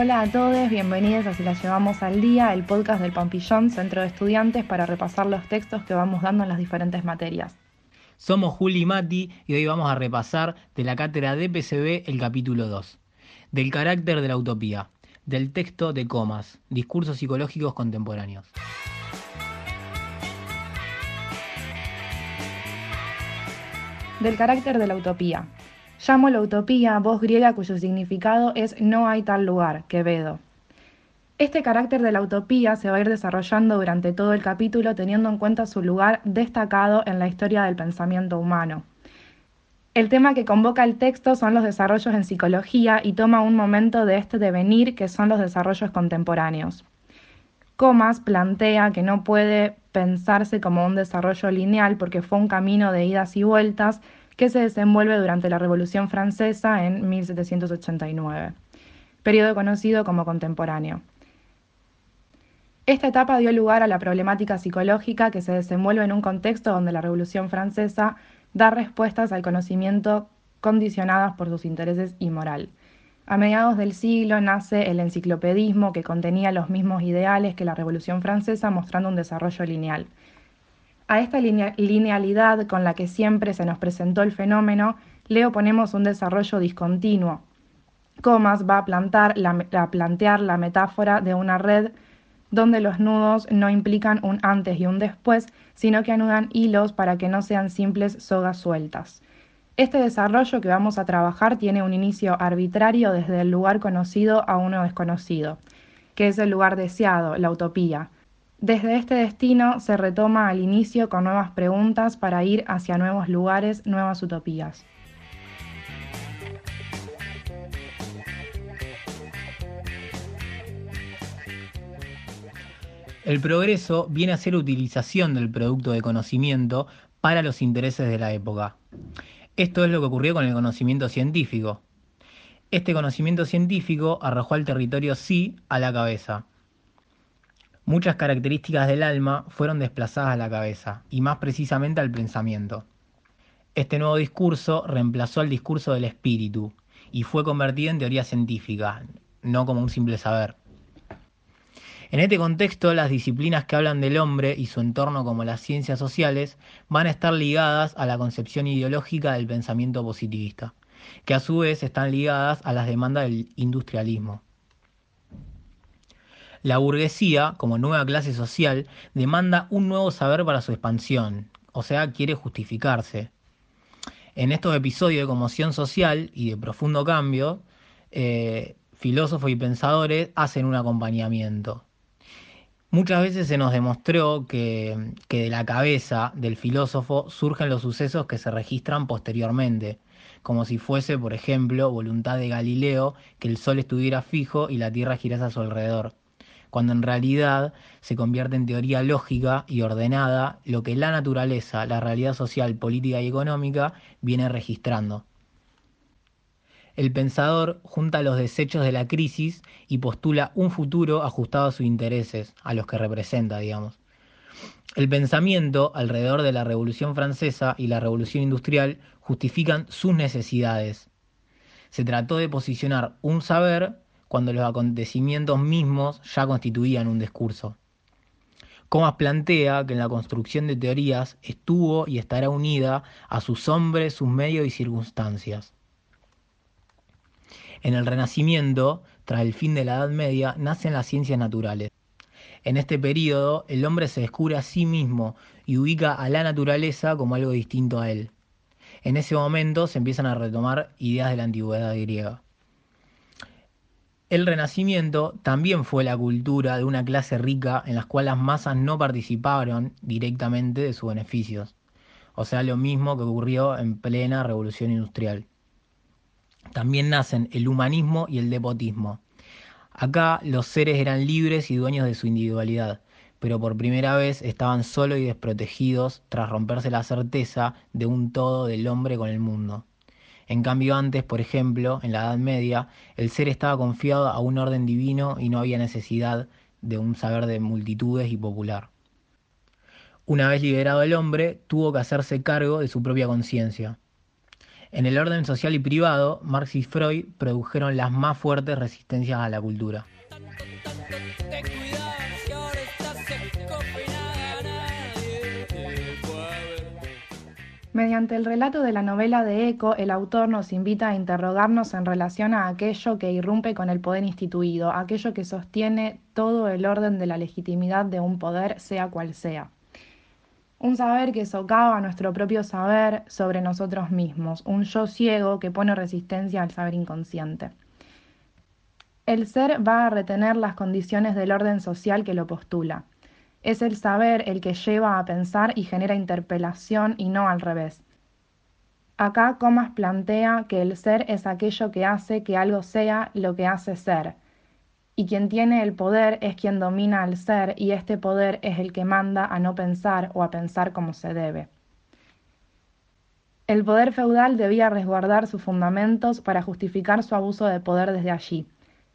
Hola a todos, bienvenidos a Si la llevamos al día, el podcast del Pampillón, Centro de Estudiantes, para repasar los textos que vamos dando en las diferentes materias. Somos Juli y Mati y hoy vamos a repasar de la cátedra de PCB el capítulo 2, del carácter de la utopía, del texto de Comas, discursos psicológicos contemporáneos. Del carácter de la utopía. Llamo la utopía voz griega cuyo significado es no hay tal lugar, Quevedo. Este carácter de la utopía se va a ir desarrollando durante todo el capítulo teniendo en cuenta su lugar destacado en la historia del pensamiento humano. El tema que convoca el texto son los desarrollos en psicología y toma un momento de este devenir que son los desarrollos contemporáneos. Comas plantea que no puede pensarse como un desarrollo lineal porque fue un camino de idas y vueltas que se desenvuelve durante la Revolución Francesa en 1789, periodo conocido como contemporáneo. Esta etapa dio lugar a la problemática psicológica que se desenvuelve en un contexto donde la Revolución Francesa da respuestas al conocimiento condicionadas por sus intereses y moral. A mediados del siglo nace el enciclopedismo que contenía los mismos ideales que la Revolución Francesa mostrando un desarrollo lineal. A esta linealidad con la que siempre se nos presentó el fenómeno le oponemos un desarrollo discontinuo. Comas va a, plantar a plantear la metáfora de una red donde los nudos no implican un antes y un después, sino que anudan hilos para que no sean simples sogas sueltas. Este desarrollo que vamos a trabajar tiene un inicio arbitrario desde el lugar conocido a uno desconocido, que es el lugar deseado, la utopía. Desde este destino se retoma al inicio con nuevas preguntas para ir hacia nuevos lugares, nuevas utopías. El progreso viene a ser utilización del producto de conocimiento para los intereses de la época. Esto es lo que ocurrió con el conocimiento científico. Este conocimiento científico arrojó al territorio sí a la cabeza. Muchas características del alma fueron desplazadas a la cabeza, y más precisamente al pensamiento. Este nuevo discurso reemplazó al discurso del espíritu, y fue convertido en teoría científica, no como un simple saber. En este contexto, las disciplinas que hablan del hombre y su entorno como las ciencias sociales van a estar ligadas a la concepción ideológica del pensamiento positivista, que a su vez están ligadas a las demandas del industrialismo. La burguesía, como nueva clase social, demanda un nuevo saber para su expansión, o sea, quiere justificarse. En estos episodios de conmoción social y de profundo cambio, eh, filósofos y pensadores hacen un acompañamiento. Muchas veces se nos demostró que, de la cabeza del filósofo surgen los sucesos que se registran posteriormente, como si fuese, por ejemplo, voluntad de Galileo que el Sol estuviera fijo y la Tierra girase a su alrededor, cuando en realidad se convierte en teoría lógica y ordenada lo que la naturaleza, la realidad social, política y económica viene registrando. El pensador junta los desechos de la crisis y postula un futuro ajustado a sus intereses, a los que representa, digamos. El pensamiento alrededor de la Revolución Francesa y la Revolución Industrial justifican sus necesidades. Se trató de posicionar un saber cuando los acontecimientos mismos ya constituían un discurso. Comas plantea que en la construcción de teorías estuvo y estará unida a sus hombres, sus medios y circunstancias. En el Renacimiento, tras el fin de la Edad Media, nacen las ciencias naturales. En este periodo, el hombre se descubre a sí mismo y ubica a la naturaleza como algo distinto a él. En ese momento se empiezan a retomar ideas de la antigüedad griega. El Renacimiento también fue la cultura de una clase rica en la cual las masas no participaron directamente de sus beneficios. O sea, lo mismo que ocurrió en plena revolución industrial también nacen el humanismo y el depotismo. Acá los seres eran libres y dueños de su individualidad, pero por primera vez estaban solos y desprotegidos tras romperse la certeza de un todo del hombre con el mundo. En cambio antes, por ejemplo, en la Edad Media, el ser estaba confiado a un orden divino y no había necesidad de un saber de multitudes y popular. Una vez liberado el hombre, tuvo que hacerse cargo de su propia conciencia. En el orden social y privado, Marx y Freud produjeron las más fuertes resistencias a la cultura. Mediante el relato de la novela de Eco, el autor nos invita a interrogarnos en relación a aquello que irrumpe con el poder instituido, aquello que sostiene todo el orden de la legitimidad de un poder, sea cual sea. Un saber que socava nuestro propio saber sobre nosotros mismos, un yo ciego que pone resistencia al saber inconsciente. El ser va a retener las condiciones del orden social que lo postula. Es el saber el que lleva a pensar y genera interpelación y no al revés. Acá Comas plantea que el ser es aquello que hace que algo sea lo que hace ser, y quien tiene el poder es quien domina al ser y este poder es el que manda a no pensar o a pensar como se debe. El poder feudal debía resguardar sus fundamentos para justificar su abuso de poder desde allí.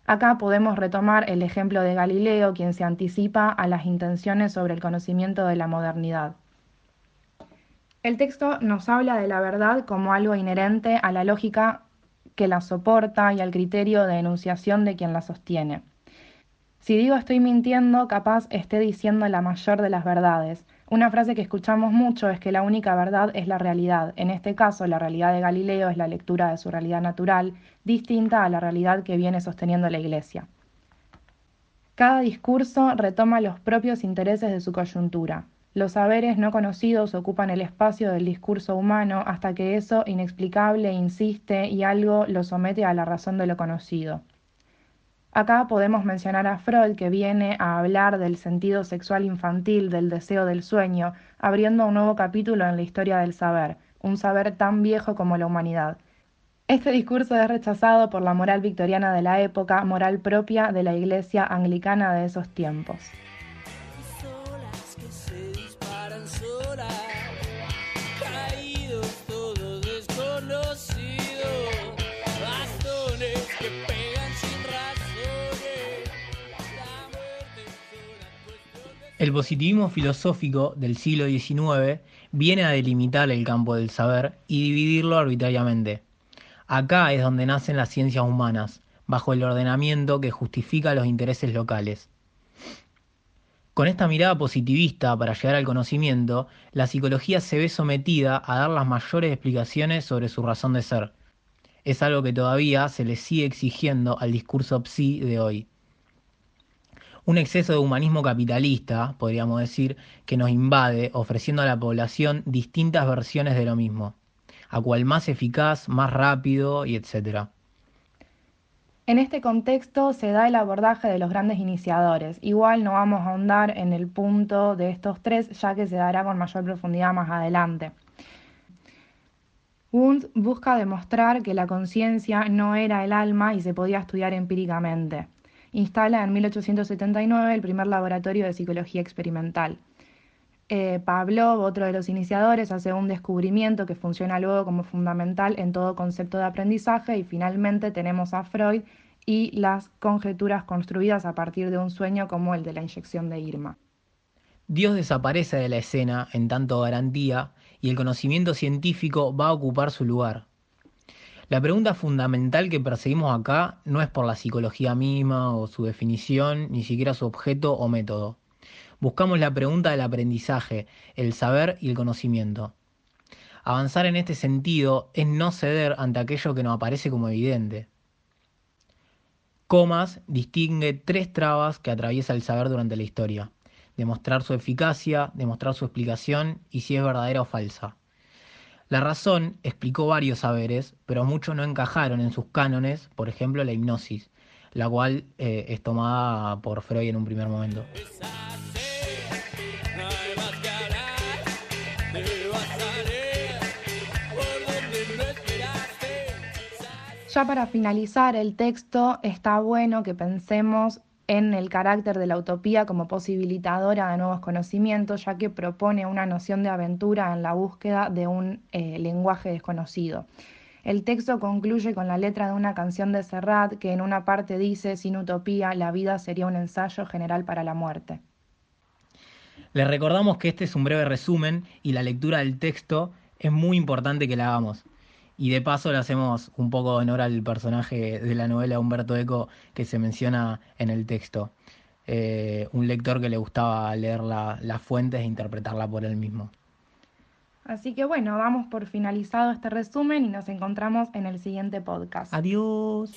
Acá podemos retomar el ejemplo de Galileo, quien se anticipa a las intenciones sobre el conocimiento de la modernidad. El texto nos habla de la verdad como algo inherente a la lógica que la soporta y al criterio de enunciación de quien la sostiene. Si digo estoy mintiendo, capaz esté diciendo la mayor de las verdades. Una frase que escuchamos mucho es que la única verdad es la realidad. En este caso, la realidad de Galileo es la lectura de su realidad natural, distinta a la realidad que viene sosteniendo la Iglesia. Cada discurso retoma los propios intereses de su coyuntura. Los saberes no conocidos ocupan el espacio del discurso humano hasta que eso inexplicable insiste y algo lo somete a la razón de lo conocido. Acá podemos mencionar a Freud que viene a hablar del sentido sexual infantil, del deseo del sueño, abriendo un nuevo capítulo en la historia del saber, un saber tan viejo como la humanidad. Este discurso es rechazado por la moral victoriana de la época, moral propia de la Iglesia anglicana de esos tiempos. El positivismo filosófico del siglo XIX viene a delimitar el campo del saber y dividirlo arbitrariamente. Acá es donde nacen las ciencias humanas, bajo el ordenamiento que justifica los intereses locales. Con esta mirada positivista para llegar al conocimiento, la psicología se ve sometida a dar las mayores explicaciones sobre su razón de ser. Es algo que todavía se le sigue exigiendo al discurso psi de hoy un exceso de humanismo capitalista, podríamos decir, que nos invade, ofreciendo a la población distintas versiones de lo mismo, a cual más eficaz, más rápido y etc. En este contexto se da el abordaje de los grandes iniciadores. Igual no vamos a ahondar en el punto de estos tres, ya que se dará con mayor profundidad más adelante. Wundt busca demostrar que la conciencia no era el alma y se podía estudiar empíricamente instala en 1879 el primer laboratorio de psicología experimental. Eh, Pavlov, otro de los iniciadores, hace un descubrimiento que funciona luego como fundamental en todo concepto de aprendizaje y finalmente tenemos a Freud y las conjeturas construidas a partir de un sueño como el de la inyección de Irma. Dios desaparece de la escena en tanto garantía y el conocimiento científico va a ocupar su lugar. La pregunta fundamental que perseguimos acá no es por la psicología misma o su definición, ni siquiera su objeto o método. Buscamos la pregunta del aprendizaje, el saber y el conocimiento. Avanzar en este sentido es no ceder ante aquello que nos aparece como evidente. Comas distingue tres trabas que atraviesa el saber durante la historia. Demostrar su eficacia, demostrar su explicación y si es verdadera o falsa. La razón explicó varios saberes, pero muchos no encajaron en sus cánones, por ejemplo la hipnosis, la cual eh, es tomada por Freud en un primer momento. Ya para finalizar el texto, está bueno que pensemos en el carácter de la utopía como posibilitadora de nuevos conocimientos, ya que propone una noción de aventura en la búsqueda de un eh, lenguaje desconocido. El texto concluye con la letra de una canción de Serrat que en una parte dice, sin utopía, la vida sería un ensayo general para la muerte. Les recordamos que este es un breve resumen y la lectura del texto es muy importante que la hagamos. Y de paso le hacemos un poco de honor al personaje de la novela Humberto Eco que se menciona en el texto. Eh, un lector que le gustaba leer las fuentes e interpretarla por él mismo. Así que bueno, damos por finalizado este resumen y nos encontramos en el siguiente podcast. Adiós.